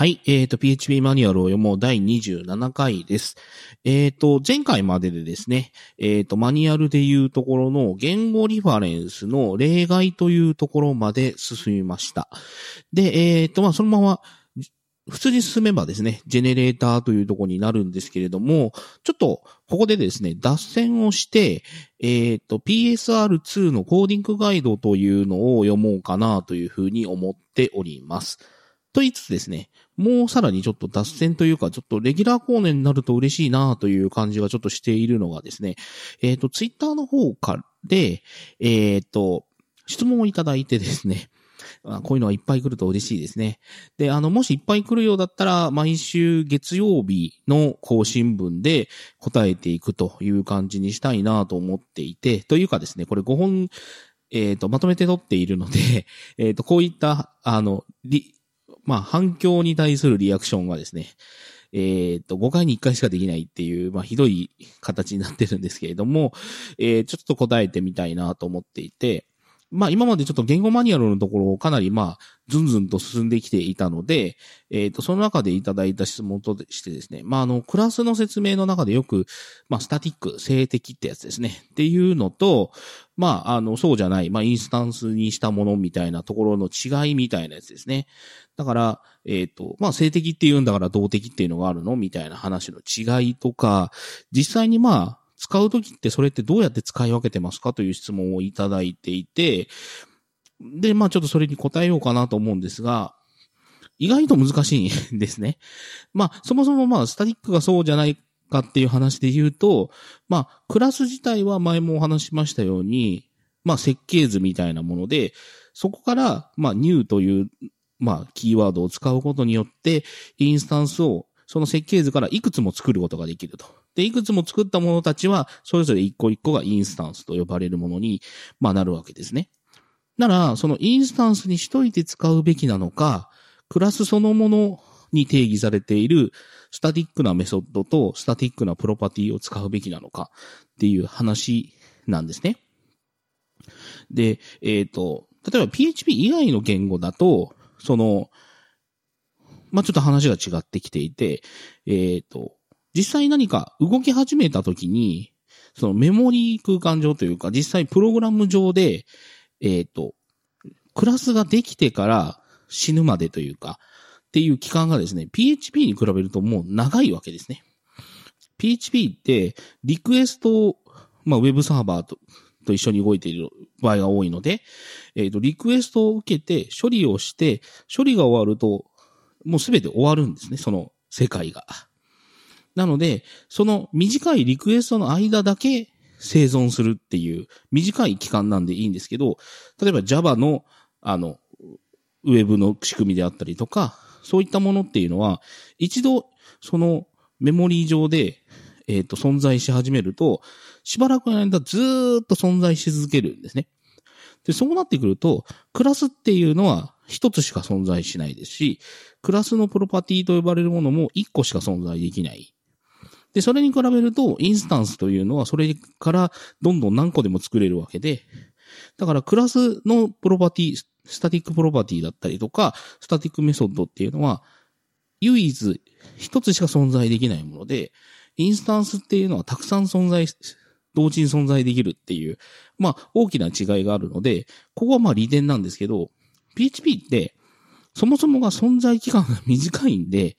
はい。えっ、と、PHP マニュアルを読もう第27回です。えっ、と、前回まででですね、えっ、と、マニュアルでいうところの言語リファレンスの例外というところまで進みました。で、えっ、と、まあ、そのまま、普通に進めばですね、ジェネレーターというところになるんですけれども、ちょっと、ここでですね、脱線をして、えっ、と、PSR2 のコーディングガイドというのを読もうかなというふうに思っております。と言いつつですね、もうさらにちょっと脱線というか、ちょっとレギュラーコーネになると嬉しいなという感じがちょっとしているのがですね、えっ、と、ツイッターの方からで、えっ、と、質問をいただいてですね、こういうのはいっぱい来ると嬉しいですね。で、あの、もしいっぱい来るようだったら、毎週月曜日の更新分で答えていくという感じにしたいなと思っていて、というかですね、これ5本、えっ、と、まとめて撮っているので、えっ、と、こういった、あの、まあ、反響に対するリアクションがですね、えっ、と、5回に1回しかできないっていう、まあ、ひどい形になってるんですけれども、えーちょっと答えてみたいなと思っていて、まあ、今までちょっと言語マニュアルのところをかなり、まあ、ずんずんと進んできていたので、えっ、と、その中でいただいた質問としてですね、まあ、あの、クラスの説明の中でよく、まあ、スタティック、静的ってやつですね。っていうのと、まあ、あの、そうじゃない、まあ、インスタンスにしたものみたいなところの違いみたいなやつですね。だから、えっ、と、まあ、静的って言うんだから動的っていうのがあるのみたいな話の違いとか、実際にまあ、使うときってそれってどうやって使い分けてますかという質問をいただいていて、で、まあちょっとそれに答えようかなと思うんですが、意外と難しいんですね。まあ、そもそもまあ、スタティックがそうじゃないかっていう話で言うと、まあ、クラス自体は前もお話しましたように、まあ、設計図みたいなもので、そこから、まあ、new という、まあ、キーワードを使うことによって、インスタンスを、その設計図からいくつも作ることができると。で、いくつも作ったものたちは、それぞれ一個一個がインスタンスと呼ばれるものに、まあ、なるわけですね。なら、そのインスタンスにしといて使うべきなのか、クラスそのものに定義されているスタティックなメソッドとスタティックなプロパティを使うべきなのかっていう話なんですね。で、えっ、と、例えば PHP 以外の言語だと、その、まあ、ちょっと話が違ってきていて、えっ、と、実際何か動き始めたときに、そのメモリー空間上というか、実際プログラム上で、えっ、と、クラスができてから死ぬまでというか、っていう期間がですね、PHP に比べるともう長いわけですね。PHP って、リクエストを、まあ、ウェブサーバーとと一緒に動いている場合が多いので、えっ、と、リクエストを受けて、処理をして、処理が終わると、もうすべて終わるんですね、その世界が。なので、その短いリクエストの間だけ生存するっていう短い期間なんでいいんですけど、例えば Java の、あの、ウェブの仕組みであったりとか、そういったものっていうのは、一度、そのメモリー上で、えっ、と、存在し始めると、しばらくの間ずーっと存在し続けるんですね。で、そうなってくると、クラスっていうのは一つしか存在しないですし、クラスのプロパティと呼ばれるものも一個しか存在できない。で、それに比べると、インスタンスというのはそれからどんどん何個でも作れるわけで、だからクラスのプロパティ、スタティックプロパティだったりとか、スタティックメソッドっていうのは、唯一一つしか存在できないもので、インスタンスっていうのはたくさん存在、同時に存在できるっていう、まあ大きな違いがあるので、ここはまあ利点なんですけど、PHP って、そもそもが存在期間が短いんで、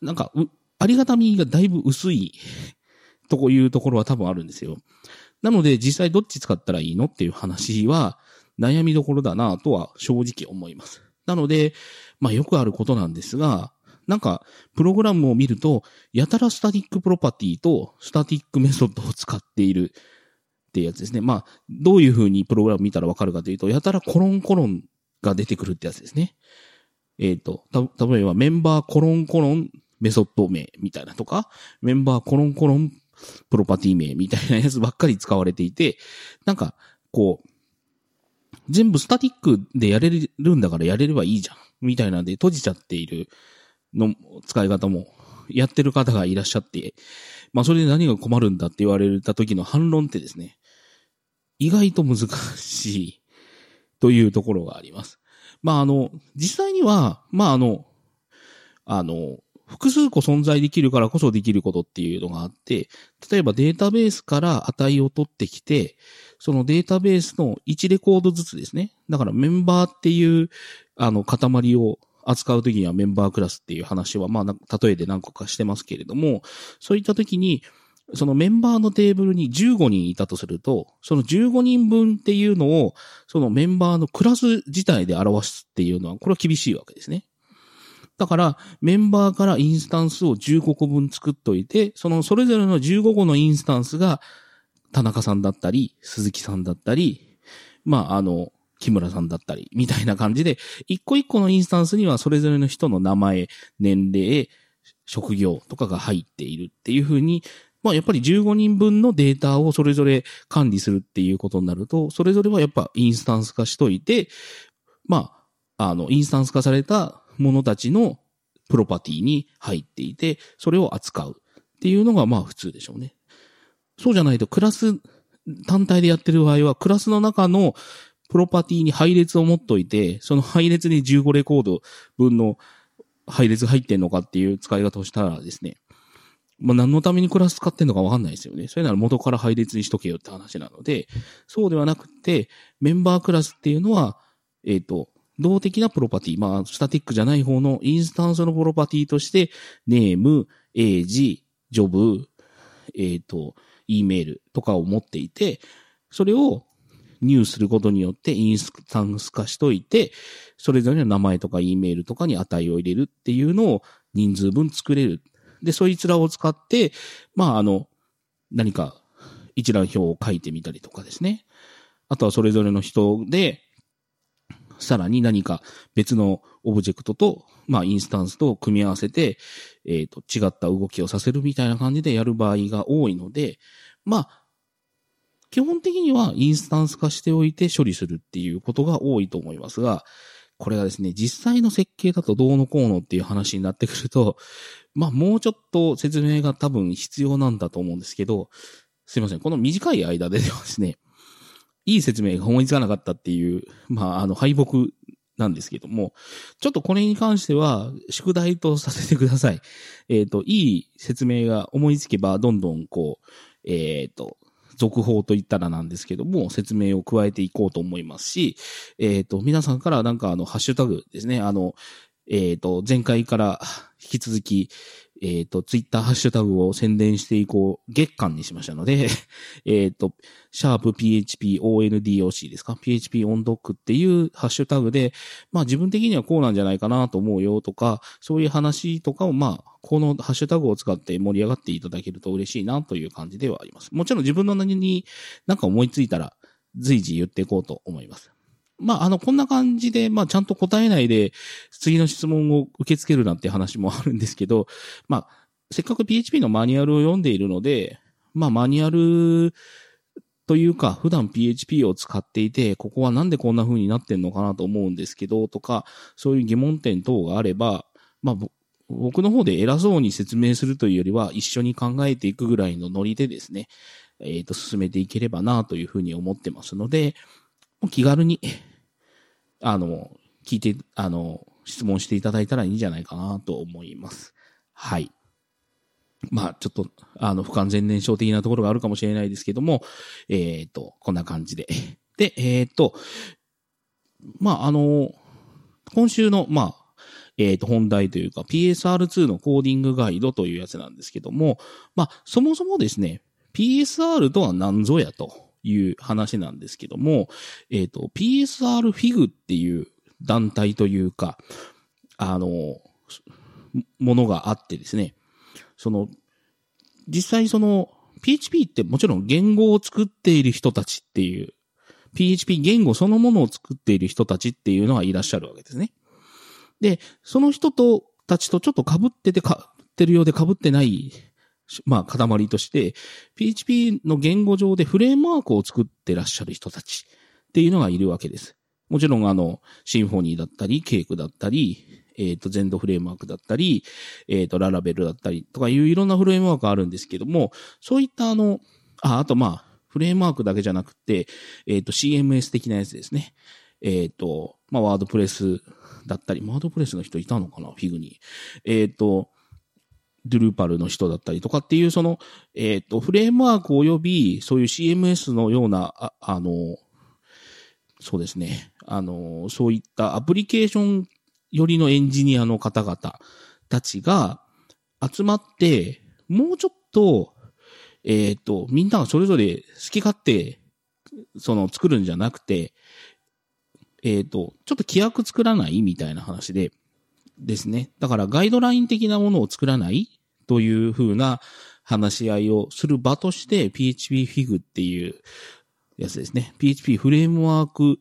なんか、ありがたみがだいぶ薄いというところは多分あるんですよ。なので、実際どっち使ったらいいのっていう話は、悩みどころだなとは正直思います。なので、まあよくあることなんですが、なんか、プログラムを見ると、やたらスタティックプロパティとスタティックメソッドを使っているってやつですね。まあ、どういう風にプログラム見たらわかるかというと、やたらコロンコロンが出てくるってやつですね。えっ、と、た、例えばメンバーコロンコロンメソッド名みたいなとか、メンバーコロンコロンプロパティ名みたいなやつばっかり使われていて、なんか、こう、全部スタティックでやれるんだからやれればいいじゃん。みたいなんで閉じちゃっているの使い方もやってる方がいらっしゃって、まあそれで何が困るんだって言われた時の反論ってですね、意外と難しい というところがあります。まああの、実際には、まああの、あの、複数個存在できるからこそできることっていうのがあって、例えばデータベースから値を取ってきて、そのデータベースの1レコードずつですね。だからメンバーっていう、あの、塊を扱うときにはメンバークラスっていう話は、まあ、例えで何個かしてますけれども、そういったときに、そのメンバーのテーブルに15人いたとすると、その15人分っていうのを、そのメンバーのクラス自体で表すっていうのは、これは厳しいわけですね。だから、メンバーからインスタンスを15個分作っといて、そのそれぞれの15個のインスタンスが、田中さんだったり、鈴木さんだったり、まあ、あの、木村さんだったり、みたいな感じで、一個一個のインスタンスにはそれぞれの人の名前、年齢、職業とかが入っているっていうふうに、まあやっぱり15人分のデータをそれぞれ管理するっていうことになると、それぞれはやっぱインスタンス化しといて、まあ、あの、インスタンス化されたものたちのプロパティに入っていて、それを扱うっていうのがまあ普通でしょうね。そうじゃないとクラス単体でやってる場合は、クラスの中のプロパティに配列を持っといて、その配列に15レコード分の配列入ってんのかっていう使い方をしたらですね、まあ、何のためにクラス使ってんのかわかんないですよね。それなら元から配列にしとけよって話なので、そうではなくて、メンバークラスっていうのは、えっ、ー、と、動的なプロパティ、まあ、スタティックじゃない方のインスタンスのプロパティとして、ネーム、エージ、ジョブ、えっ、ー、と、E メールとかを持っていて、それを入することによってインスタンス化しといて、それぞれの名前とか E メールとかに値を入れるっていうのを人数分作れる。で、そいつらを使って、まあ、あの、何か一覧表を書いてみたりとかですね。あとはそれぞれの人で、さらに何か別のオブジェクトと、まあ、インスタンスと組み合わせて、えっ、ー、と、違った動きをさせるみたいな感じでやる場合が多いので、まあ、基本的にはインスタンス化しておいて処理するっていうことが多いと思いますが、これがですね、実際の設計だとどうのこうのっていう話になってくると、まあもうちょっと説明が多分必要なんだと思うんですけど、すいません、この短い間でですね、いい説明が思いつかなかったっていう、まああの敗北なんですけども、ちょっとこれに関しては、宿題とさせてください。えっ、ー、と、いい説明が思いつけば、どんどんこう、えっ、ー、と、続報と言ったらなんですけども、説明を加えていこうと思いますし、えっ、ー、と、皆さんからなんかあの、ハッシュタグですね、あの、えっ、と、前回から引き続き、えっ、ー、と、ツイッターハッシュタグを宣伝していこう、月間にしましたので、えっと、シャープ PHP ONDOC ですか ?PHP OnDoc っていうハッシュタグで、まあ自分的にはこうなんじゃないかなと思うよとか、そういう話とかをまあ、このハッシュタグを使って盛り上がっていただけると嬉しいなという感じではあります。もちろん自分の何になんか思いついたら随時言っていこうと思います。まあ、あの、こんな感じで、まあ、ちゃんと答えないで、次の質問を受け付けるなんて話もあるんですけど、まあ、せっかく PHP のマニュアルを読んでいるので、まあ、マニュアルというか、普段 PHP を使っていて、ここはなんでこんな風になってんのかなと思うんですけど、とか、そういう疑問点等があれば、まあ、僕の方で偉そうに説明するというよりは、一緒に考えていくぐらいのノリでですね、えっ、ー、と、進めていければなというふうに思ってますので、気軽に、あの、聞いて、あの、質問していただいたらいいんじゃないかなと思います。はい。まあ、ちょっと、あの、不完全燃焼的なところがあるかもしれないですけども、えっ、ー、と、こんな感じで。で、えっ、ー、と、まあ、あの、今週の、まあ、えっ、ー、と、本題というか PSR2 のコーディングガイドというやつなんですけども、まあ、そもそもですね、PSR とは何ぞやという話なんですけども、えっ、ー、と、PSR フィグっていう団体というか、あの、ものがあってですね、その、実際その、PHP ってもちろん言語を作っている人たちっていう、PHP 言語そのものを作っている人たちっていうのがいらっしゃるわけですね。で、その人と、たちとちょっと被っててか、ってるようで被ってないまあ、塊として、PHP の言語上でフレームワークを作ってらっしゃる人たちっていうのがいるわけです。もちろん、あの、シンフォニーだったり、ケークだったり、えっ、ー、と、ゼンドフレームワークだったり、えっ、ー、と、ララベルだったりとかいういろんなフレームワークがあるんですけども、そういったあの、あ、あとまあ、フレームワークだけじゃなくて、えっ、ー、と、CMS 的なやつですね。えっ、と、まあ、ワードプレスだったり、ワードプレスの人いたのかなフィグに。えっ、と、ドゥルーパルの人だったりとかっていう、その、えっ、と、フレームワーク及び、そういう CMS のような、ああの、そうですね。あの、そういったアプリケーションよりのエンジニアの方々たちが集まって、もうちょっと、えっ、と、みんながそれぞれ好き勝手、その、作るんじゃなくて、えっ、と、ちょっと規約作らないみたいな話で、ですね。だからガイドライン的なものを作らないというふうな話し合いをする場として PHP Fig っていうやつですね。PHP Framework、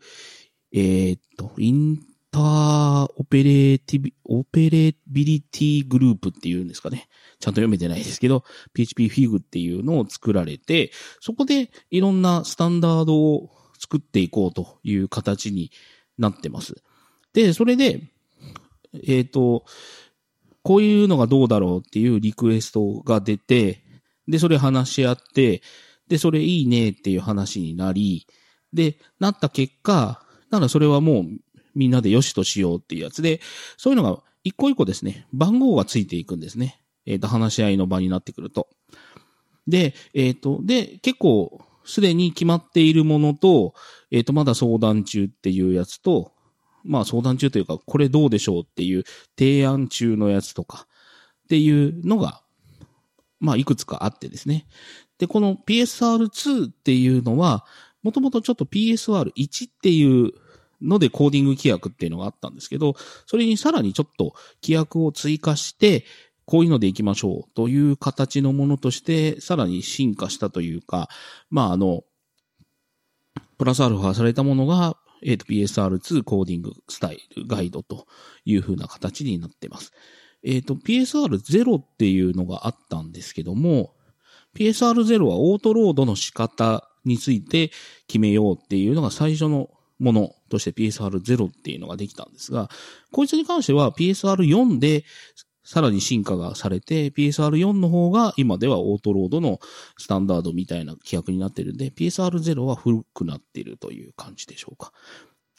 えー、っと、 Interoperati、operability Group っていうんですかね。ちゃんと読めてないですけど、PHP Fig っていうのを作られて、そこでいろんなスタンダードを作っていこうという形になってます。で、それで、えっ、ー、と、こういうのがどうだろうっていうリクエストが出て、で、それ話し合って、で、それいいねっていう話になり、で、なった結果、ならそれはもうみんなでよしとしようっていうやつで、そういうのが一個一個ですね、番号がついていくんですね。えっ、ー、と、話し合いの場になってくると。で、えっ、ー、と、で、結構、すでに決まっているものと、えっ、ー、と、まだ相談中っていうやつと、まあ相談中というか、これどうでしょうっていう提案中のやつとかっていうのが、まあいくつかあってですね。で、この PSR2 っていうのは、もともとちょっと PSR1 っていうのでコーディング規約っていうのがあったんですけど、それにさらにちょっと規約を追加して、こういうのでいきましょうという形のものとして、さらに進化したというか、まああの、プラスアルファされたものがえっ、ー、と、PSR2 コーディングスタイルガイドという風な形になってます。えっ、ー、と、PSR0 っていうのがあったんですけども、PSR0 はオートロードの仕方について決めようっていうのが最初のものとして PSR0 っていうのができたんですが、こいつに関しては PSR4 でさらに進化がされて、PSR4 の方が今ではオートロードのスタンダードみたいな規約になってるんで、PSR0 は古くなってるという感じでしょうか。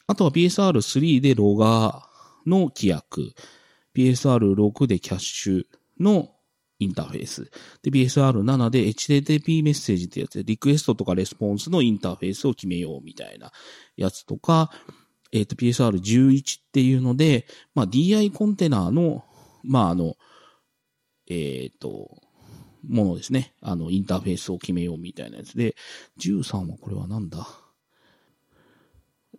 あとは PSR3 でロガーの規約、PSR6 でキャッシュのインターフェース。で、PSR7 で HTTP メッセージってやつで、リクエストとかレスポンスのインターフェースを決めようみたいなやつとか、えっ、ー、と、PSR11 っていうので、まあ、DI コンテナーのまあ、あの、えっ、ー、と、ものですね。あの、インターフェースを決めようみたいなやつで、13はこれはなんだ？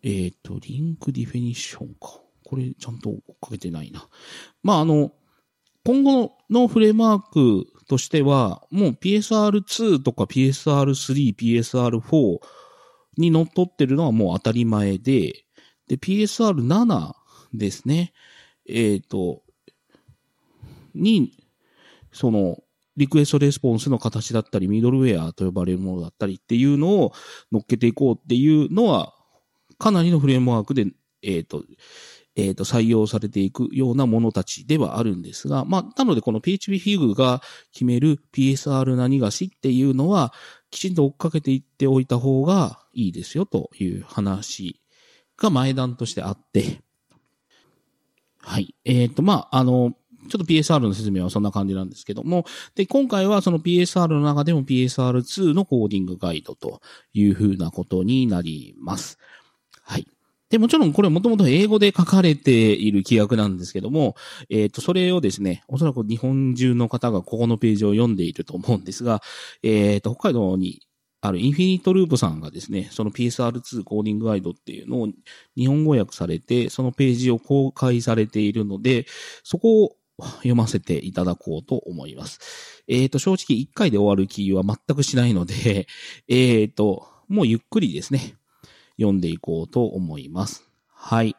えっ、ー、と、リンクディフィニッションか。これちゃんとかけてないな。まあ、あの、今後のフレームワークとしては、もう PSR2 とか PSR3、PSR4 に乗っ取ってるのはもう当たり前で、で、PSR7 ですね。えっ、ー、と、に、その、リクエストレスポンスの形だったり、ミドルウェアと呼ばれるものだったりっていうのを乗っけていこうっていうのは、かなりのフレームワークで、えっ、ー、と、えっ、ー、と、採用されていくようなものたちではあるんですが、まあ、なのでこの PHP フィグが決める PSR 何がしっていうのは、きちんと追っかけていっておいた方がいいですよという話が前段としてあって、はい。えっ、ー、と、まあ、あの、ちょっと PSR の説明はそんな感じなんですけども、で、今回はその PSR の中でも PSR2 のコーディングガイドというふうなことになります。はい。で、もちろんこれもともと英語で書かれている規約なんですけども、えっ、ー、と、それをですね、おそらく日本中の方がここのページを読んでいると思うんですが、えっ、ー、と、北海道にあるインフィニットループさんがですね、その PSR2 コーディングガイドっていうのを日本語訳されて、そのページを公開されているので、そこを読ませていただこうと思います。えっ、ー、と、正直1回で終わる気は全くしないので、えっ、ー、と、もうゆっくりですね、読んでいこうと思います。はい。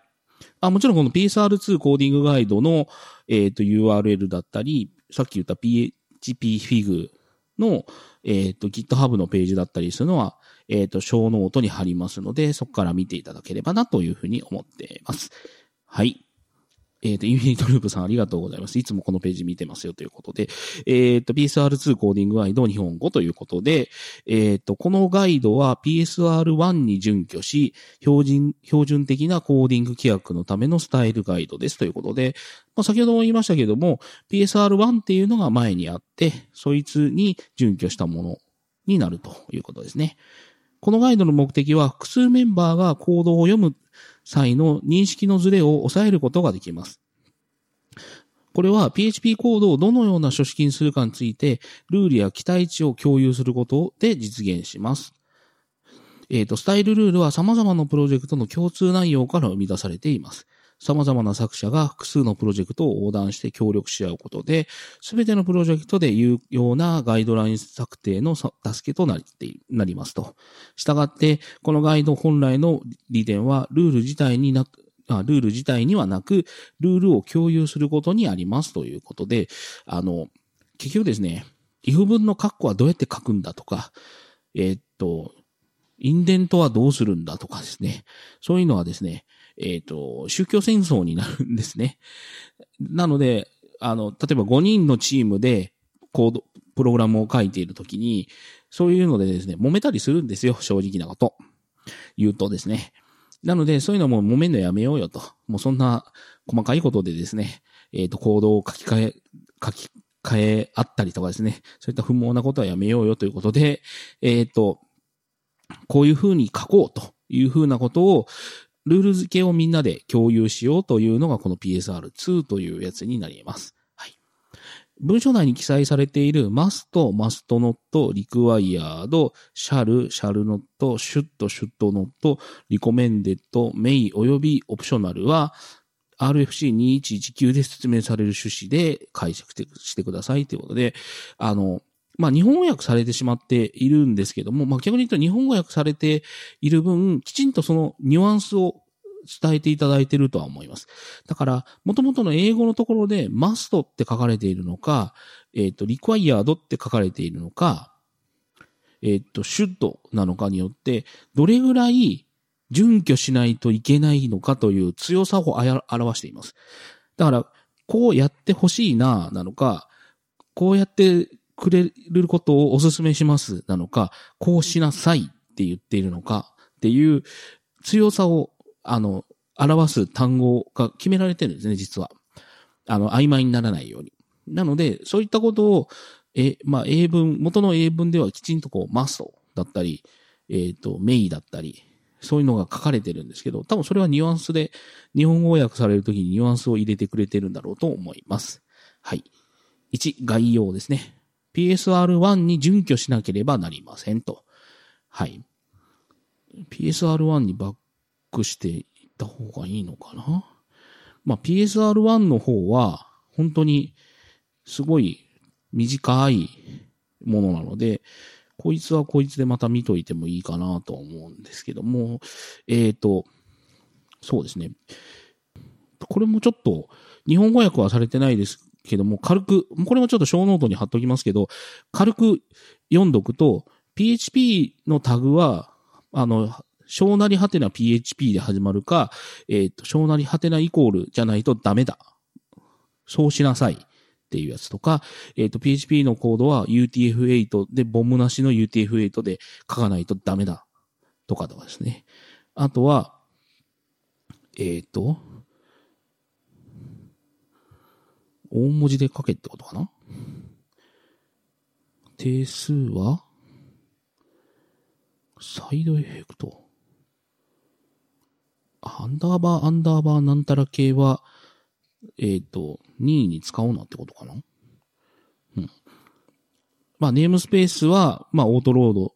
あもちろんこの PSR2 コーディングガイドの、えっ、ー、と URL だったり、さっき言った PHP-FIG の、えっ、と GitHub のページだったりするのは、えっ、と、ショーノートに貼りますので、そこから見ていただければなというふうに思っています。はい。えっ、と、インフィニトループさんありがとうございます。いつもこのページ見てますよということで、えっ、と、PSR2 コーディングガイド日本語ということで、えっ、と、このガイドは PSR1 に準拠し、標準、標準的なコーディング規約のためのスタイルガイドですということで、まあ、先ほども言いましたけども、PSR1 っていうのが前にあって、そいつに準拠したものになるということですね。このガイドの目的は複数メンバーがコードを読む際の認識のズレを抑えることができます。これは PHP コードをどのような書式にするかについて、ルールや期待値を共有することで実現します。えっ、ー、と、スタイルルールは様々なプロジェクトの共通内容から生み出されています。様々な作者が複数のプロジェクトを横断して協力し合うことで、すべてのプロジェクトで有用なガイドライン策定の助けとなりますと。したがって、このガイド本来の利点は、ルール自体になあ、ルール自体にはなく、ルールを共有することにありますということで、あの、結局ですね、if 文の括弧はどうやって書くんだとか、えー、っと、インデントはどうするんだとかですね、そういうのはですね、えっ、ー、と、宗教戦争になるんですね。なので、あの、例えば5人のチームでコード、プログラムを書いているときに、そういうのでですね、揉めたりするんですよ、正直なこと。言うとですね。なので、そういうのも揉めんのやめようよと。もうそんな細かいことでですね、えっ、ー、と、コードを書き換え、書き換えあったりとかですね、そういった不毛なことはやめようよということで、えっ、ー、と、こういうふうに書こうというふうなことを、ルール付けをみんなで共有しようというのがこの PSR2 というやつになります。はい。文章内に記載されている must, must not, required, shall, shall not, should, should not, recommended, may 及び optional は RFC2119 で説明される趣旨で解釈してくださいということで、あの、まあ、日本語訳されてしまっているんですけども、まあ、逆に言うと日本語訳されている分、きちんとそのニュアンスを伝えていただいているとは思います。だから、元々の英語のところで must って書かれているのか、えっ、ー、と、required って書かれているのか、えっ、ー、と、should なのかによって、どれぐらい準拠しないといけないのかという強さを表しています。だから、こうやってほしいな、なのか、こうやってくれることをお勧めしますなのか、こうしなさいって言っているのかっていう強さを、あの、表す単語が決められてるんですね、実は。あの、曖昧にならないように。なので、そういったことを、え、まあ、英文、元の英文ではきちんとこう、マストだったり、えっ、ー、と、メイだったり、そういうのが書かれてるんですけど、多分それはニュアンスで、日本語訳されるときにニュアンスを入れてくれてるんだろうと思います。はい。1、概要ですね。PSR1 に準拠しなければなりませんと。はい。PSR1 にバックしていった方がいいのかな？まあ、PSR1 の方は、本当に、すごい短いものなので、こいつはこいつでまた見といてもいいかなと思うんですけども、えっ、ー、と、そうですね。これもちょっと、日本語訳はされてないですけども、軽く、これもちょっとショーノートに貼っときますけど、軽く読んどくと、PHP のタグは、あの、小なりはてな PHP で始まるか、えっ、ー、と、小なりはてなイコールじゃないとダメだ。そうしなさいっていうやつとか、えっ、ー、と、PHP のコードは UTF-8 で、ボムなしの UTF-8 で書かないとダメだ。とかとかですね。あとは、えっ、ー、と、大文字で書けってことかな？定数は？サイドエフェクト？アンダーバー、アンダーバーなんたら系は、えっ、ー、と、任意に使おうなってことかな？うん。まあ、ネームスペースは、まあ、オートロード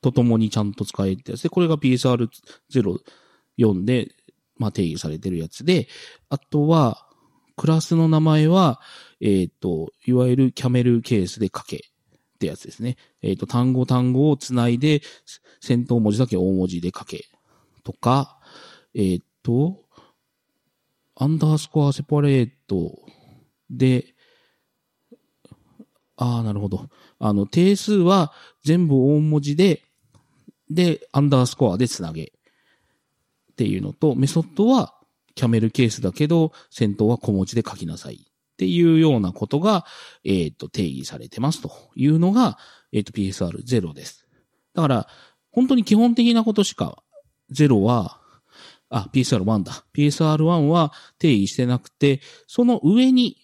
とともにちゃんと使えってやつで、これが PSR04 で、まあ、定義されてるやつで、あとは、クラスの名前は、えっ、ー、と、いわゆるキャメルケースで書けってやつですね。えっ、ー、と、単語単語をつないで、先頭文字だけ大文字で書けとか、えっ、ー、と、アンダースコアセパレートで、ああ、なるほど。あの、定数は全部大文字で、で、アンダースコアでつなげ。っていうのと、メソッドはキャメルケースだけど、先頭は小文字で書きなさい。っていうようなことが、えっ、と、定義されてますというのが、えっ、と、PSR0 です。だから、本当に基本的なことしか、0は、あ、PSR1 だ。PSR1 は定義してなくて、その上に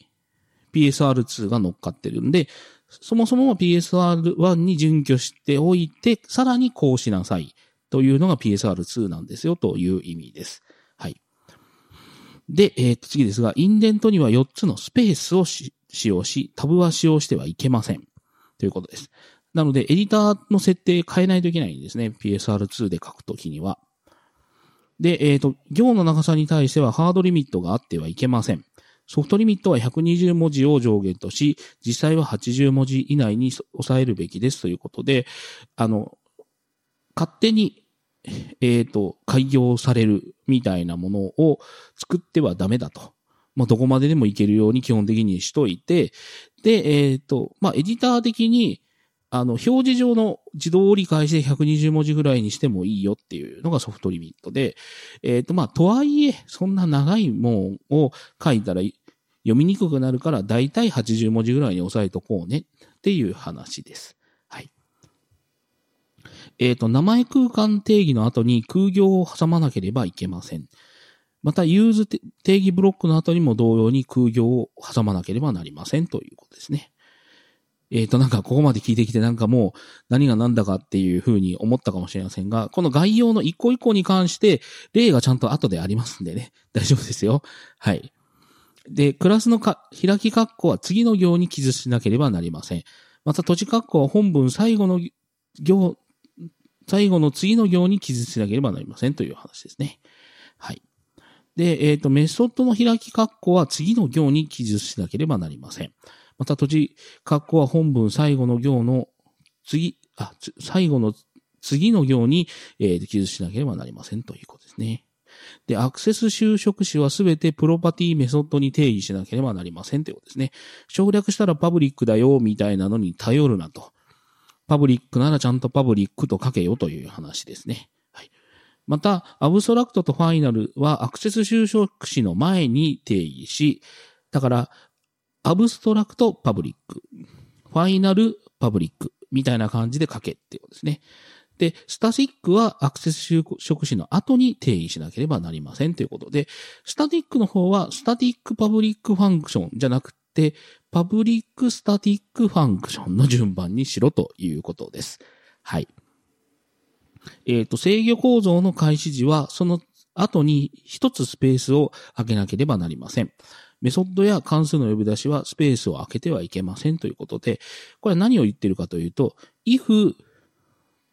PSR2 が乗っかってるんで、そもそも PSR1 に準拠しておいて、さらにこうしなさいというのが PSR2 なんですよという意味です。で、えー、次ですが、インデントには4つのスペースを使用し、タブは使用してはいけません。ということです。なので、エディターの設定変えないといけないんですね。PSR2 で書くときには。で、えっ、ー、と、行の長さに対してはハードリミットがあってはいけません。ソフトリミットは120文字を上限とし、実際は80文字以内に抑えるべきですということで、あの、勝手に、えっ、ー、と、開業されるみたいなものを作ってはダメだと。まあ、どこまででもいけるように基本的にしといて、で、えっ、ー、と、まあ、エディター的に、あの、表示上の自動折り返しで120文字ぐらいにしてもいいよっていうのがソフトリミットで、えっ、ー、と、まあ、とはいえ、そんな長いもんを書いたら読みにくくなるから、だいたい80文字ぐらいに押さえとこうねっていう話です。えっ、ー、と、名前空間定義の後に空行を挟まなければいけません。また、ユーズ定義ブロックの後にも同様に空行を挟まなければなりませんということですね。えっ、ー、と、なんかここまで聞いてきてなんかもう何が何だかっていうふうに思ったかもしれませんが、この概要の一個一個に関して例がちゃんと後でありますんでね、大丈夫ですよ。はい。で、クラスのか開き括弧は次の行に記述しなければなりません。また、土地括弧は本文最後の行、最後の次の行に記述しなければなりませんという話ですね。はい。で、えっ、ー、と、メソッドの開き括弧は次の行に記述しなければなりません。また、土地括弧は本文最後の行の次、あ、最後の次の行に、えー、記述しなければなりませんということですね。で、アクセス就職詞はすべてプロパティメソッドに定義しなければなりませんということですね。省略したらパブリックだよ、みたいなのに頼るなと。public ならちゃんと public と書けよという話ですね。はいまた、アブストラクトとファイナルはアクセス収職詞の前に定義し、だから、アブストラクトパブリック、ファイナルパブリックみたいな感じで書けっていうことですね。で、 static はアクセス修飾子の後に定義しなければなりませんということで、 static の方は static public function じゃなく、public static function の順番にしろということです。はい。えっ、ー、と、制御構造の開始時は、その後に一つスペースを開けなければなりません。メソッドや関数の呼び出しはスペースを開けてはいけませんということで、これは何を言ってるかというと、if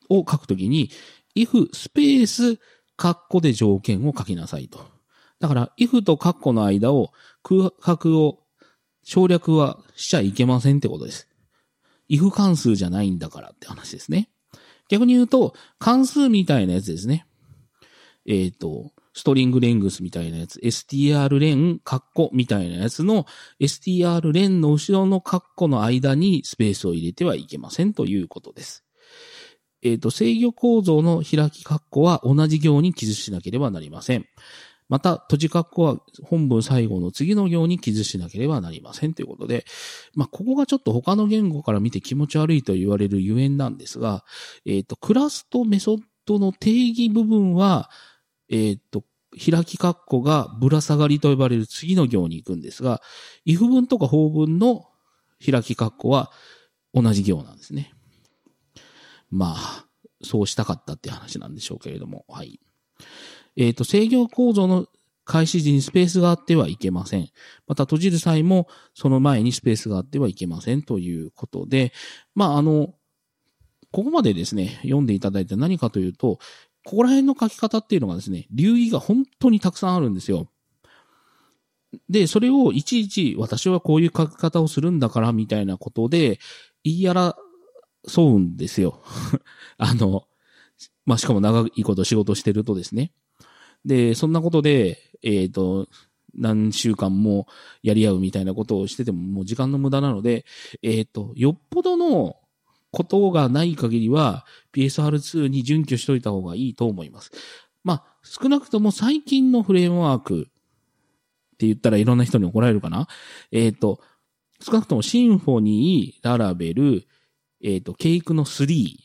を書くときに、if スペースカッコで条件を書きなさいと。だから、if とカッコの間を空白を省略はしちゃいけませんってことです。if 関数じゃないんだからって話ですね。逆に言うと、関数みたいなやつですね。えっ、ー、と、ストリングレングスみたいなやつ、str レン、カッコみたいなやつの str レンの後ろのカッコの間にスペースを入れてはいけませんということです。えっ、ー、と、制御構造の開きカッコは同じ行に記述しなければなりません。また、閉じ括弧は本文最後の次の行に記述しなければなりませんということで、まあ、ここがちょっと他の言語から見て気持ち悪いと言われるゆえんなんですが、えっ、ー、と、クラスとメソッドの定義部分は、えっ、ー、と、開き括弧がぶら下がりと呼ばれる次の行に行くんですが、if 文とか法文の開き括弧は同じ行なんですね。まあ、そうしたかったって話なんでしょうけれども、はい。えっ、ー、と、制御構造の開始時にスペースがあってはいけません。また閉じる際もその前にスペースがあってはいけませんということで、まあ、あの、ここまでですね、読んでいただいて何かというと、ここら辺の書き方っていうのがですね、流儀が本当にたくさんあるんですよ。で、それをいちいち私はこういう書き方をするんだからみたいなことで言い争うんですよ。あの、まあ、しかも長いこと仕事してるとですね。で、そんなことで、えっ、ー、と、何週間もやり合うみたいなことをしててももう時間の無駄なので、えっ、ー、と、よっぽどのことがない限りは PSR2 に準拠しといた方がいいと思います。まあ、少なくとも最近のフレームワークって言ったらいろんな人に怒られるかな？えっ、と、少なくともシンフォニー、ララベル、えっ、と、ケイクの3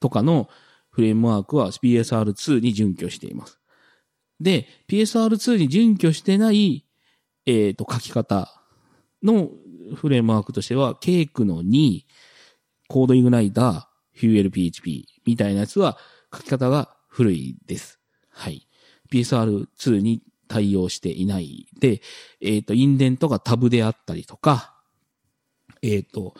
とかのフレームワークは PSR2 に準拠しています。で、PSR2 に準拠してない、えっ、と、書き方のフレームワークとしては、ケイクの2、コードイグナイター、フューエル PHP みたいなやつは書き方が古いです。はい。PSR2 に対応していないで、えっ、と、インデントがタブであったりとか、えっ、と、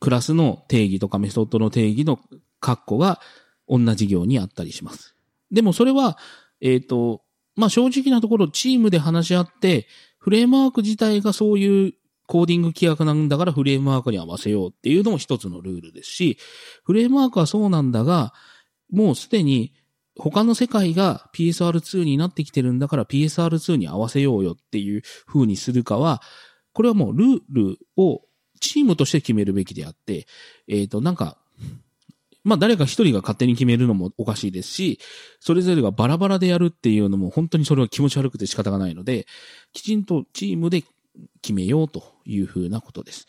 クラスの定義とかメソッドの定義の括弧が同じ行にあったりします。でもそれは、えっ、と、まあ、正直なところチームで話し合って、フレームワーク自体がそういうコーディング規約なんだからフレームワークに合わせようっていうのも一つのルールですし、フレームワークはそうなんだが、もうすでに他の世界が PSR2 になってきてるんだから PSR2 に合わせようよっていう風にするかは、これはもうルールをチームとして決めるべきであって、えっ、と、なんか、まあ誰か一人が勝手に決めるのもおかしいですし、それぞれがバラバラでやるっていうのも本当にそれは気持ち悪くて仕方がないので、きちんとチームで決めようというふうなことです。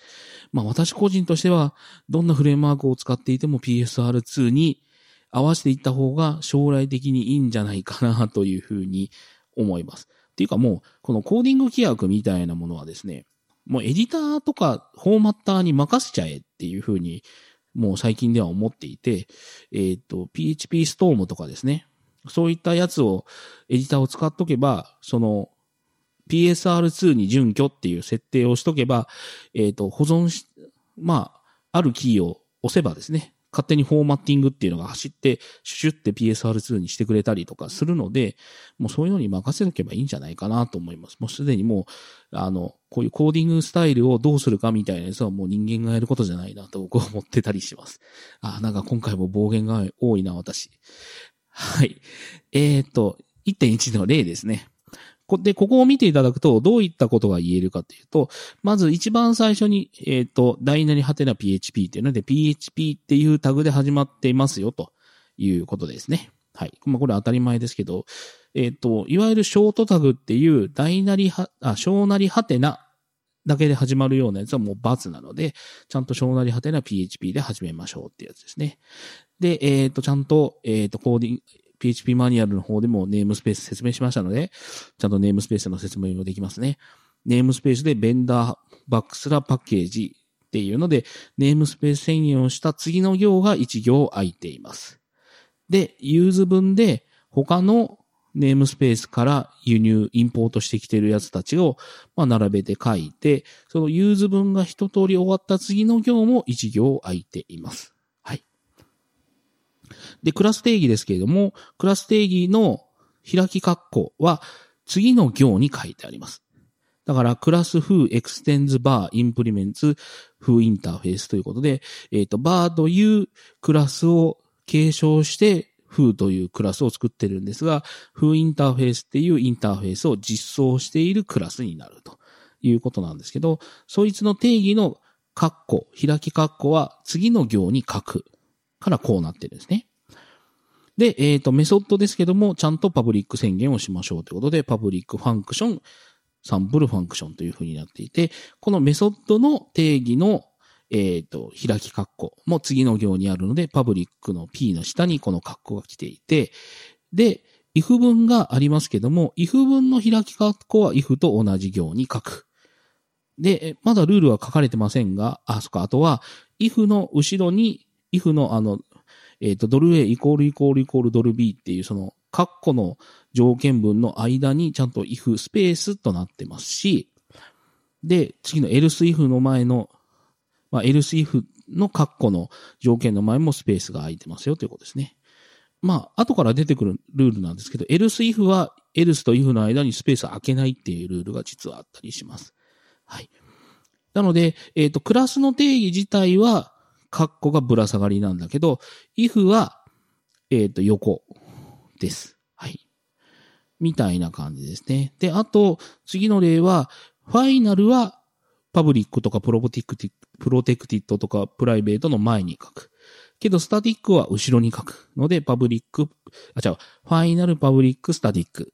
まあ私個人としては、どんなフレームワークを使っていても PSR2 に合わせていった方が将来的にいいんじゃないかなというふうに思います。っていうかもう、このコーディング規約みたいなものはですね、もうエディターとかフォーマッターに任せちゃえっていうふうに、もう最近では思っていて、えっ、と、PHP Storm とかですね、そういったやつを、エディターを使っとけば、その、PSR2 に準拠っていう設定をしとけば、えっ、と、保存し、まあ、あるキーを押せばですね、勝手にフォーマッティングっていうのが走って、シュシュって PSR2 にしてくれたりとかするので、もうそういうのに任せとけばいいんじゃないかなと思います。もうすでにもう、あの、こういうコーディングスタイルをどうするかみたいなやつはもう人間がやることじゃないなと僕は思ってたりします。あ、なんか今回も暴言が多いな、私。はい。えっ、と、1.1の例ですね。で、ここを見ていただくと、どういったことが言えるかというと、まず一番最初に、えっ、と、大なりはてな PHP っていうので、PHP っていうタグで始まっていますよ、ということですね。はい。まあ、これ当たり前ですけど、えっ、と、いわゆるショートタグっていう大なりは、あ、小なりはてなだけで始まるようなやつはもう×なので、ちゃんと小なりはてな PHP で始めましょうってやつですね。で、えっ、と、ちゃんと、えっ、と、コーディング、PHP マニュアルの方でも namespace 説明しましたので、ちゃんと namespace の説明もできますね。 namespace で Vendor バックスラ Package っていうので、 namespace 宣言をした次の行が1行空いています。で、 use 文で他の namespace から輸入、インポートしてきてるやつたちを、ま、並べて書いて、その use 文が一通り終わった次の行も1行空いています。で、クラス定義ですけれども、クラス定義の開き括弧は次の行に書いてあります。だから、クラス who extends bar implements who interface ということで、えっ、と、bar というクラスを継承して、who というクラスを作ってるんですが、who interface っていうインターフェースを実装しているクラスになるということなんですけど、そいつの定義の括弧、開き括弧は次の行に書くからこうなってるんですね。で、えっ、と、メソッドですけども、ちゃんと public 宣言をしましょうということで、 public function、sample function という風になっていて、このメソッドの定義の、えっ、と、開き括弧も次の行にあるので、 public の P の下にこの括弧が来ていて、で、if 文がありますけども、if 文の開き括弧は if と同じ行に書く。で、まだルールは書かれてませんが、あ、そっか、あとは、if の後ろに、if のあの、えっ、と、ドル A イコールイコールイコールドル B っていうその、カッコの条件文の間にちゃんと if スペースとなってますし、で、次の else if の前の、まあ、else if のカッコの条件の前もスペースが空いてますよということですね。まあ、後から出てくるルールなんですけど、else if は else と if の間にスペース空けないっていうルールが実はあったりします。はい。なので、えっ、と、クラスの定義自体は、カッコがぶら下がりなんだけど、if は、えっ、と、横です。はい。みたいな感じですね。で、あと、次の例は、ファイナルは、 public とかプロテクティ protected とか private の前に書く。けど、 static は後ろに書くので、 public、あ、違う、 final public static。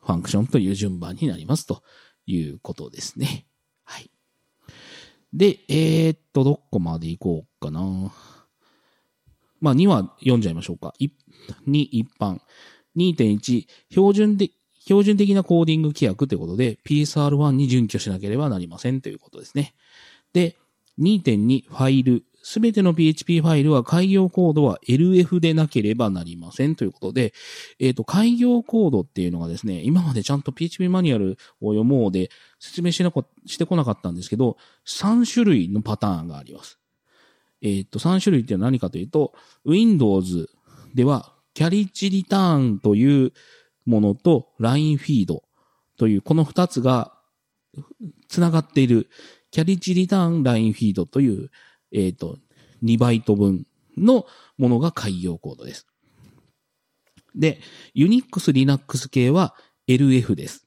ファンクションという順番になりますということですね。で、えー、っと、どこまで行こうかな。まあ、2は読んじゃいましょうか。2、一般。2.1、標準で、標準的なコーディング規約ということで、PSR1 に準拠しなければなりませんということですね。で、2.2、ファイル。すべての PHP ファイルは開業コードは LF でなければなりませんということで、えっ、ー、と、開業コードっていうのがですね、今までちゃんと PHP マニュアルを読もうで説明しなこ、してこなかったんですけど、3種類のパターンがあります。えっ、ー、と、3種類っていうのは何かというと、Windows では、キャリッジリターンというものと LINE フィードという、この2つが繋がっているキャリッジリターンラインフィードという、えっ、ー、と、2バイト分のものが開業コードです。で、Unix、Linux 系は LF です。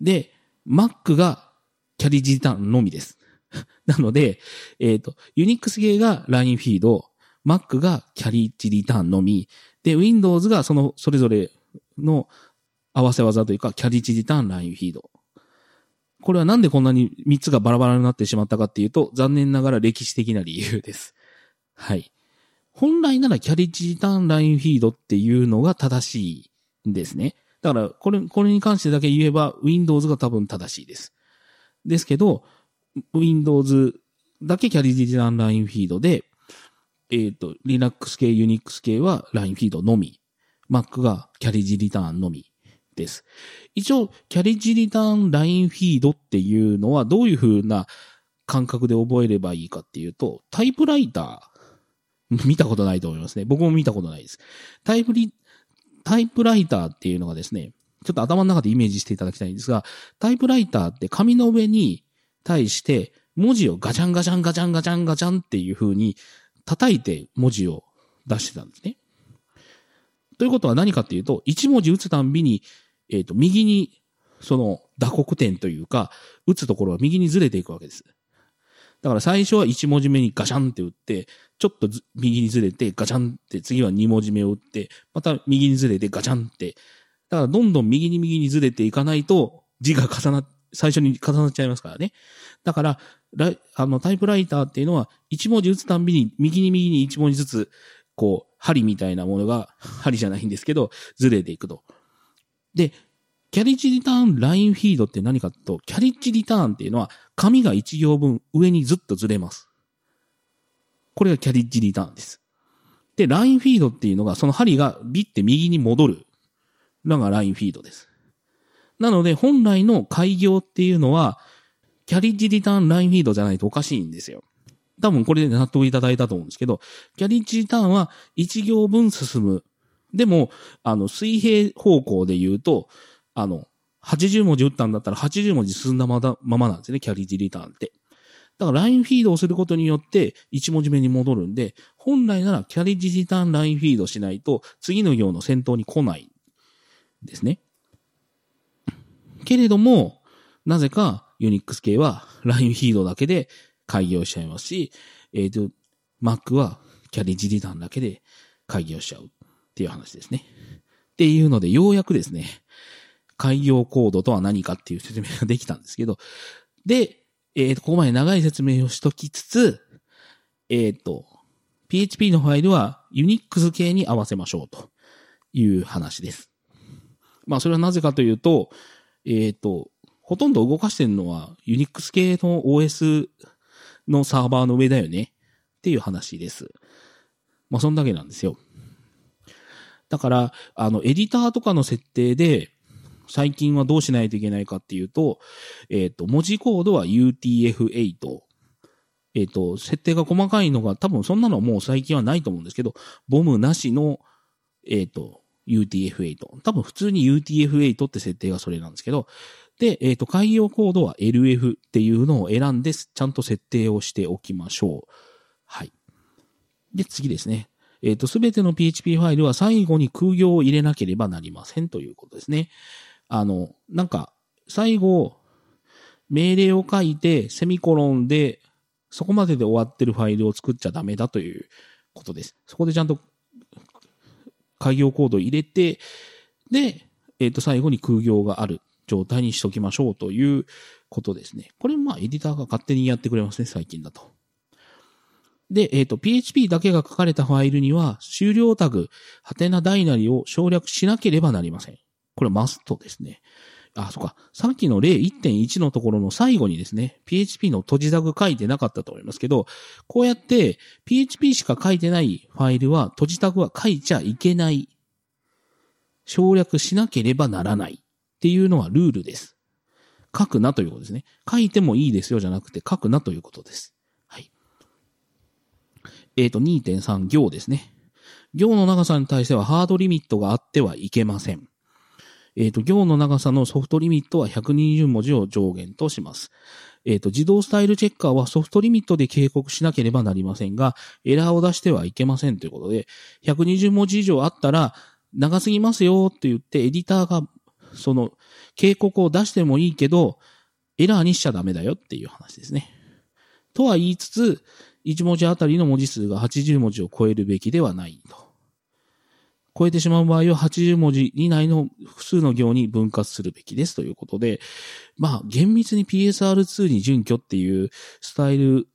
で、Mac がキャリッジターンのみです。なので、えっ、ー、と、Unix 系がラインフィード、Mac がキャリッジリターンのみ、で、Windows がその、それぞれの合わせ技というか、キャリッジリターンラインフィードこれはなんでこんなに3つがバラバラになってしまったかっていうと、残念ながら歴史的な理由です。はい。本来ならキャリッジリターンラインフィードっていうのが正しいんですね。だから、これ、これに関してだけ言えば、Windows が多分正しいです。ですけど、Windows だけキャリッジリターンラインフィードで、えっ、ー、と、Linux 系、Unix 系はラインフィードのみ。Mac がキャリッジリターンのみ。です。一応、キャリッジリターンラインフィードっていうのはどういう風な感覚で覚えればいいかっていうと、タイプライター、見たことないと思いますね。僕も見たことないです。タイプリ、タイプライターっていうのがですね、ちょっと頭の中でイメージしていただきたいんですが、タイプライターって紙の上に対して文字をガチャンガチャンガチャンガチャンガチャンっていう風に叩いて文字を出してたんですね。ということは何かっていうと、1文字打つたんびにえっ、ー、と、右に、その、打刻点というか、打つところは右にずれていくわけです。だから最初は1文字目にガチャンって打って、ちょっと右にずれてガチャンって、次は2文字目を打って、また右にずれてガチャンって。だからどんどん右に右にずれていかないと、字が重な、最初に重なっちゃいますからね。だから、あの、タイプライターっていうのは、1文字打つたんびに、右に右に1文字ずつ、こう、針みたいなものが、針じゃないんですけど、ずれていくと。で、キャリッジリターンラインフィードって何かと、キャリッジリターンっていうのは、紙が1行分上にずっとずれます。これがキャリッジリターンです。で、ラインフィードっていうのが、その針がビって右に戻るのがラインフィードです。なので、本来の開業っていうのは、キャリッジリターンラインフィードじゃないとおかしいんですよ。多分これで納得いただいたと思うんですけど、キャリッジリターンは1行分進むでも、あの、水平方向で言うと、あの、80文字打ったんだったら80文字進んだままなんですね、キャリージリターンって。だからラインフィードをすることによって1文字目に戻るんで、本来ならキャリージリターンラインフィードしないと次の行の先頭に来ないですね。けれども、なぜかユニックス系はラインフィードだけで開業しちゃいますし、えっ、ー、と、Mac はキャリージリターンだけで開業しちゃう。っていう話ですね。っていうので、ようやくですね、開業コードとは何かっていう説明ができたんですけど、で、えっ、ー、と、ここまで長い説明をしときつつ、えっ、ー、と、PHP のファイルは Unix 系に合わせましょうという話です。まあ、それはなぜかというと、えっ、ー、と、ほとんど動かしてるのは Unix 系の OS のサーバーの上だよねっていう話です。まあ、そんだけなんですよ。だから、あの、エディターとかの設定で、最近はどうしないといけないかっていうと、えっ、ー、と、文字コードは UTF-8。えっ、ー、と、設定が細かいのが多分そんなのもう最近はないと思うんですけど、ボムなしの、えっ、ー、と、UTF-8。多分普通に UTF-8 って設定がそれなんですけど、で、えっ、と、開業コードは LF っていうのを選んで、ちゃんと設定をしておきましょう。はい。で、次ですね。えっ、ー、と、すべての PHP ファイルは最後に空行を入れなければなりませんということですね。あの、なんか、最後、命令を書いて、セミコロンで、そこまでで終わってるファイルを作っちゃダメだということです。そこでちゃんと、開業コードを入れて、で、えっ、と、最後に空行がある状態にしときましょうということですね。これまあ、エディターが勝手にやってくれますね、最近だと。で、えっ、と、PHP だけが書かれたファイルには、終了タグ、はてな大なりを省略しなければなりません。これマストですね。あ、そっか。さっきの例1.1のところの最後にですね、PHP の閉じタグ書いてなかったと思いますけど、こうやって PHP しか書いてないファイルは閉じタグは書いちゃいけない。省略しなければならないっていうのはルールです。書くなということですね。書いてもいいですよじゃなくて書くなということです。えっ、ー、と、2.3行ですね。行の長さに対してはハードリミットがあってはいけません。えっ、ー、と、行の長さのソフトリミットは120文字を上限とします。えっ、ー、と、自動スタイルチェッカーはソフトリミットで警告しなければなりませんが、エラーを出してはいけませんということで、120文字以上あったら、長すぎますよって言って、エディターが、その、警告を出してもいいけど、エラーにしちゃダメだよっていう話ですね。とは言いつつ、1文字あたりの文字数が80文字を超えるべきではないと。超えてしまう場合は80文字以内の複数の行に分割するべきですということで、まあ、厳密に PSR2 に準拠っていうスタイル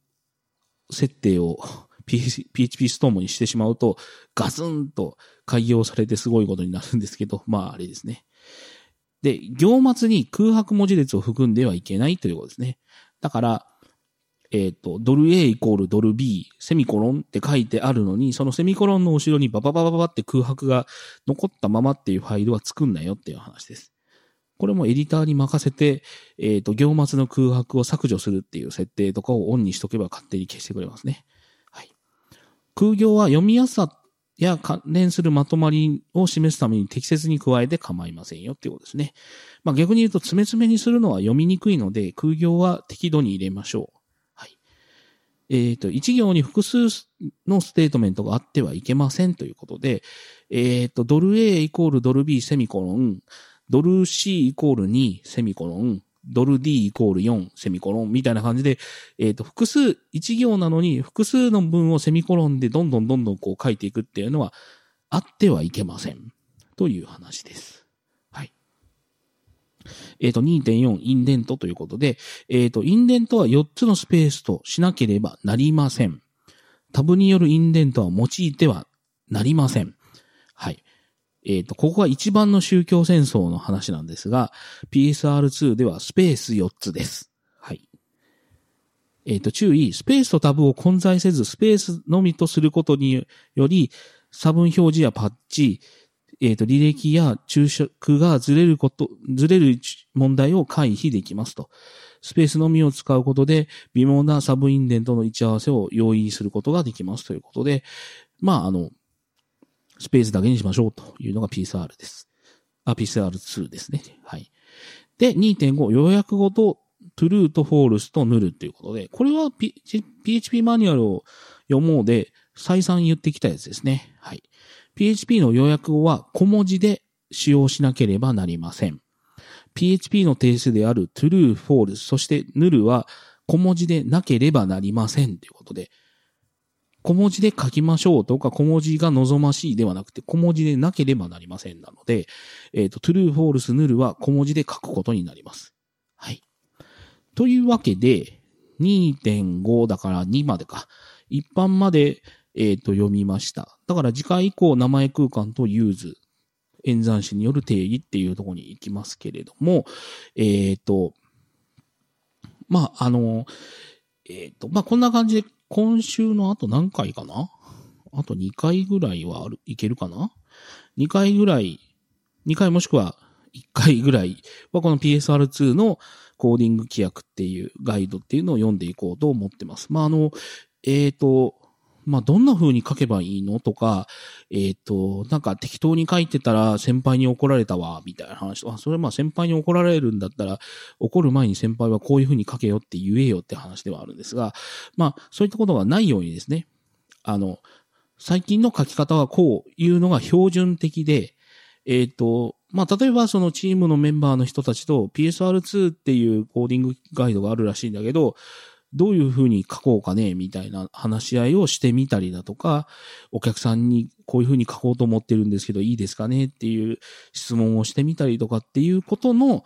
設定を PHP ストームにしてしまうと、ガツンと開業されてすごいことになるんですけど、まああれですね。で、行末に空白文字列を含んではいけないということですね。だから、えっ、ー、と、ドル A イコールドル B、セミコロンって書いてあるのに、そのセミコロンの後ろにバババババって空白が残ったままっていうファイルは作んなよっていう話です。これもエディターに任せて、えっ、ー、と、行末の空白を削除するっていう設定とかをオンにしとけば勝手に消してくれますね。はい。空行は読みやすさや関連するまとまりを示すために適切に加えて構いませんよっていうことですね。まあ逆に言うと、詰め詰めにするのは読みにくいので、空行は適度に入れましょう。えっ、ー、と、一行に複数のステートメントがあってはいけませんということで、えっ、ー、と、ドル A イコールドル B セミコロン、ドル C イコール2セミコロン、ドル D イコール4セミコロンみたいな感じで、えっ、ー、と、複数、一行なのに複数の文をセミコロンでどんどんどんどんこう書いていくっていうのはあってはいけません。という話です。えっ、ー、と、2.4インデントということで、えっ、ー、と、インデントは4つのスペースとしなければなりません。タブによるインデントは用いてはなりません。はい。えっ、ー、と、ここが一番の宗教戦争の話なんですが、PSR2 ではスペース4つです。はい。えっ、と、注意、スペースとタブを混在せず、スペースのみとすることにより、差分表示やパッチ、えっ、ー、と、履歴や注釈がずれること、ずれる問題を回避できますと。スペースのみを使うことで、微妙なサブインデントの位置合わせを容易にすることができますということで、まあ、あの、スペースだけにしましょうというのが PCR です。あ、PCR2 ですね。はい。で、2.5、予約語と true と false と null ということで、これは、P、PHP マニュアルを読もうで、再三言ってきたやつですね。はい。PHP の要約語は小文字で使用しなければなりません。PHP の定数である true, false、そして null は小文字でなければなりませんということで、小文字で書きましょうとか小文字が望ましいではなくて小文字でなければなりませんなので、えっ、ー、と、true, false, null は小文字で書くことになります。はい。というわけで、2.5だから2までか。一般までえっ、ー、と、読みました。だから次回以降、名前空間と use、演算子による定義っていうところに行きますけれども、えっ、ー、と、まあ、あの、えっ、ー、と、まあ、こんな感じで、今週の後何回かな？あと2回ぐらいはある、いけるかな ?2 回ぐらい、2回もしくは1回ぐらいはこの PSR2 のコーディング規約っていうガイドっていうのを読んでいこうと思ってます。まあ、あの、えっ、ー、と、まあ、どんな風に書けばいいの？とか、えっ、ー、と、なんか適当に書いてたら先輩に怒られたわ、みたいな話とか、それまあ先輩に怒られるんだったら、怒る前に先輩はこういう風に書けよって言えよって話ではあるんですが、まあ、そういったことがないようにですね、あの、最近の書き方はこういうのが標準的で、えっ、ー、と、まあ、例えばそのチームのメンバーの人たちと PSR2 っていうコーディングガイドがあるらしいんだけど、どういうふうに書こうかね、みたいな話し合いをしてみたりだとか、お客さんにこういうふうに書こうと思ってるんですけど、いいですかねっていう質問をしてみたりとかっていうことの、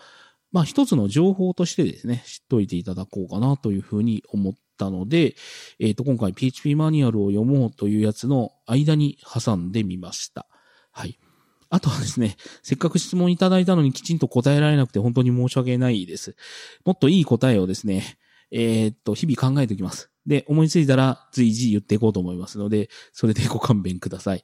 まあ一つの情報としてですね、知っといていただこうかなというふうに思ったので、えっ、ー、と、今回 PHP マニュアルを読もうというやつの間に挟んでみました。はい。あとはですね、せっかく質問いただいたのにきちんと答えられなくて本当に申し訳ないです。もっといい答えをですね、えー、っと、日々考えておきます。で、思いついたら随時言っていこうと思いますので、それでご勘弁ください。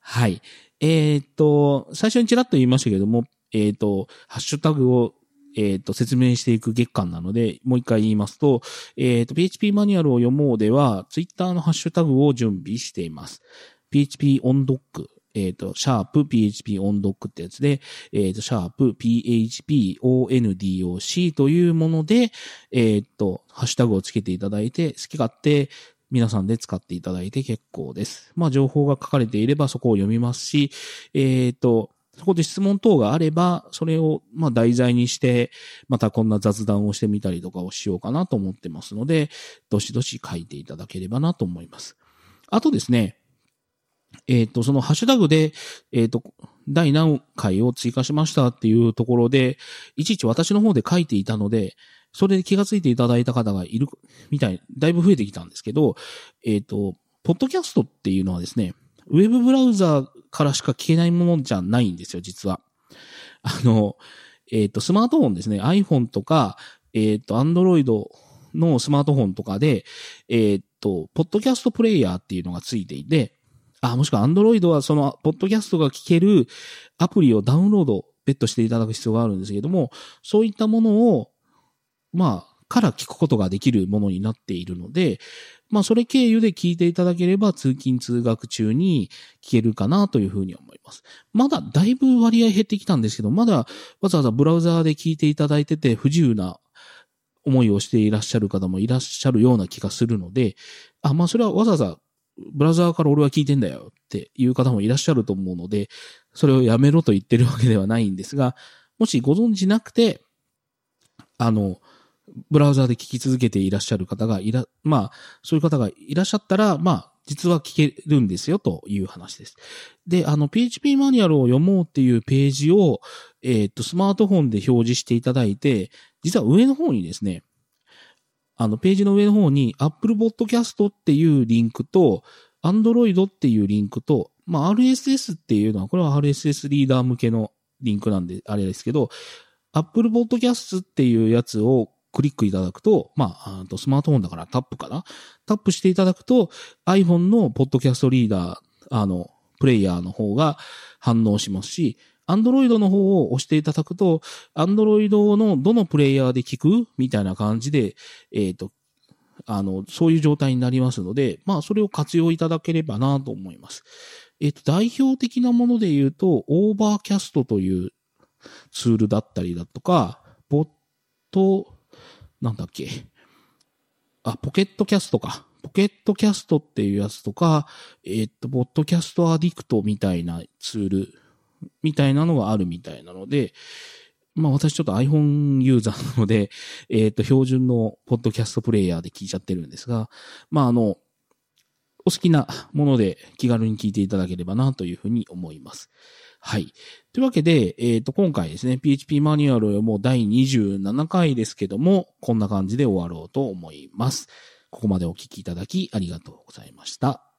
はい。えー、っと、最初にちらっと言いましたけれども、えー、っと、ハッシュタグをえっ、と、説明していく月間なので、もう一回言いますと、えっ、と、PHP マニュアルを読もうでは、ツイッターのハッシュタグを準備しています。PHP オンドックえっ、ー、と、シャープ PHP オンドックってやつで、えっ、ー、と、シャープ PHP ONDOC というもので、えっ、ー、と、ハッシュタグをつけていただいて、好き勝手皆さんで使っていただいて結構です。まあ、情報が書かれていればそこを読みますし、えっ、と、そこで質問等があれば、それを、まあ、題材にして、またこんな雑談をしてみたりとかをしようかなと思ってますので、どしどし書いていただければなと思います。あとですね、えっ、ー、と、そのハッシュタグで、えっ、ー、と、第何回を追加しましたっていうところで、いちいち私の方で書いていたので、それで気がついていただいた方がいるみたい、だいぶ増えてきたんですけど、えっ、ー、と、ポッドキャストっていうのはですね、ウェブブラウザーからしか聞けないものじゃないんですよ、実は。あの、えっ、と、スマートフォンですね、iPhone とか、えっ、と、Android のスマートフォンとかで、えっ、と、ポッドキャストプレイヤーっていうのがついていて、あ、もしくは Android はその、ポッドキャストが聞けるアプリをダウンロード、別途していただく必要があるんですけども、そういったものを、まあ、から聞くことができるものになっているので、まあ、それ経由で聞いていただければ、通勤通学中に聞けるかなというふうに思います。まだだいぶ割合減ってきたんですけど、まだわざわざブラウザーで聞いていただいてて不自由な思いをしていらっしゃる方もいらっしゃるような気がするので、あ、まあ、それはわざわざブラウザーから俺は聞いてんだよっていう方もいらっしゃると思うので、それをやめろと言ってるわけではないんですが、もしご存知なくて、あの、ブラウザーで聞き続けていらっしゃる方がいら、まあ、そういう方がいらっしゃったら、まあ、実は聞けるんですよという話です。で、あの、PHP マニュアルを読もうっていうページを、えっ、と、スマートフォンで表示していただいて、実は上の方にですね、あの、ページの上の方に Apple Podcast っていうリンクと、Android っていうリンクと、まあ、RSS っていうのは、これは RSS リーダー向けのリンクなんで、あれですけど、Apple Podcast っていうやつをクリックいただくと、まあ、あスマートフォンだからタップかな？タップしていただくと、iPhone の Podcast リーダー、あの、プレイヤーの方が反応しますし、アンドロイドの方を押していただくと、アンドロイドのどのプレイヤーで聞くみたいな感じで、えっ、ー、と、あの、そういう状態になりますので、まあ、それを活用いただければなと思います。えっ、ー、と、代表的なもので言うと、 Overcast というツールだったりだとか、ボット、なんだっけ、あ、 Pocket Casts か。 Pocket Casts っていうやつとか、えっ、と、 Podcast Addict みたいなツールみたいなのがあるみたいなので、まあ私ちょっと iPhone ユーザーなので、えっ、ー、と、標準のポッドキャストプレイヤーで聞いちゃってるんですが、まああの、お好きなもので気軽に聞いていただければなというふうに思います。はい。というわけで、えっ、ー、と、今回ですね、PHP マニュアルも第27回ですけども、こんな感じで終わろうと思います。ここまでお聞きいただきありがとうございました。